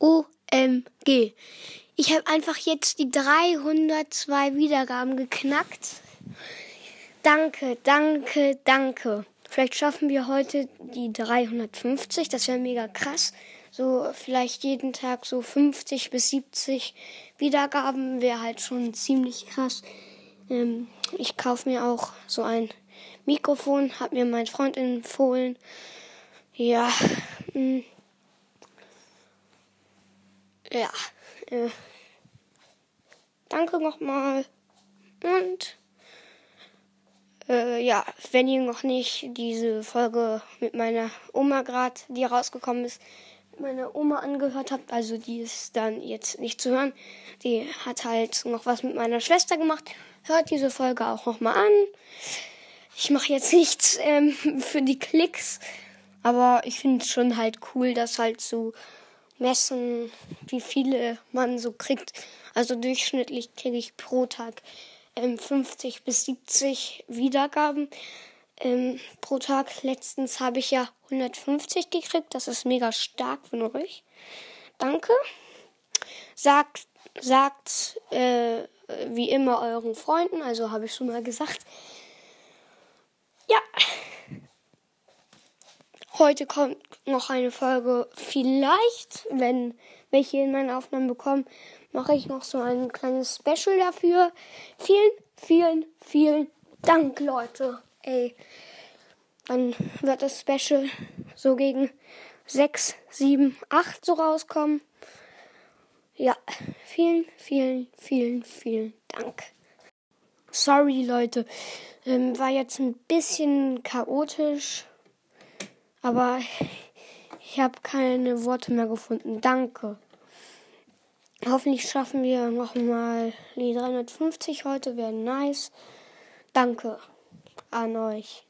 OMG. Ich habe einfach jetzt die 302 Wiedergaben geknackt. Danke, danke, danke. Vielleicht schaffen wir heute die 350. Das wäre mega krass. So vielleicht jeden Tag so 50 bis 70 Wiedergaben wäre halt schon ziemlich krass. Ähm, ich kaufe mir auch so ein Mikrofon, hat mir mein Freund empfohlen. Ja. Mh. Ja. Äh, danke nochmal. Und äh, ja, wenn ihr noch nicht diese Folge mit meiner Oma gerade, die rausgekommen ist, mit meiner Oma angehört habt, also die ist dann jetzt nicht zu hören, die hat halt noch was mit meiner Schwester gemacht. Hört diese Folge auch nochmal an. Ich mache jetzt nichts ähm, für die Klicks, aber ich finde es schon halt cool, dass halt so messen, wie viele man so kriegt. Also durchschnittlich kriege ich pro Tag ähm, 50 bis 70 Wiedergaben ähm, pro Tag. Letztens habe ich ja 150 gekriegt. Das ist mega stark von euch. Danke. Sagt, sagt äh, wie immer euren Freunden. Also habe ich schon mal gesagt. Ja. Heute kommt noch eine Folge. Vielleicht, wenn welche in meinen Aufnahmen bekommen, mache ich noch so ein kleines Special dafür. Vielen, vielen, vielen Dank, Leute. Ey, dann wird das Special so gegen 6, 7, 8 so rauskommen. Ja, vielen, vielen, vielen, vielen Dank. Sorry, Leute. Ähm, war jetzt ein bisschen chaotisch. Aber ich habe keine Worte mehr gefunden. Danke. Hoffentlich schaffen wir nochmal die 350 heute. Wäre nice. Danke an euch.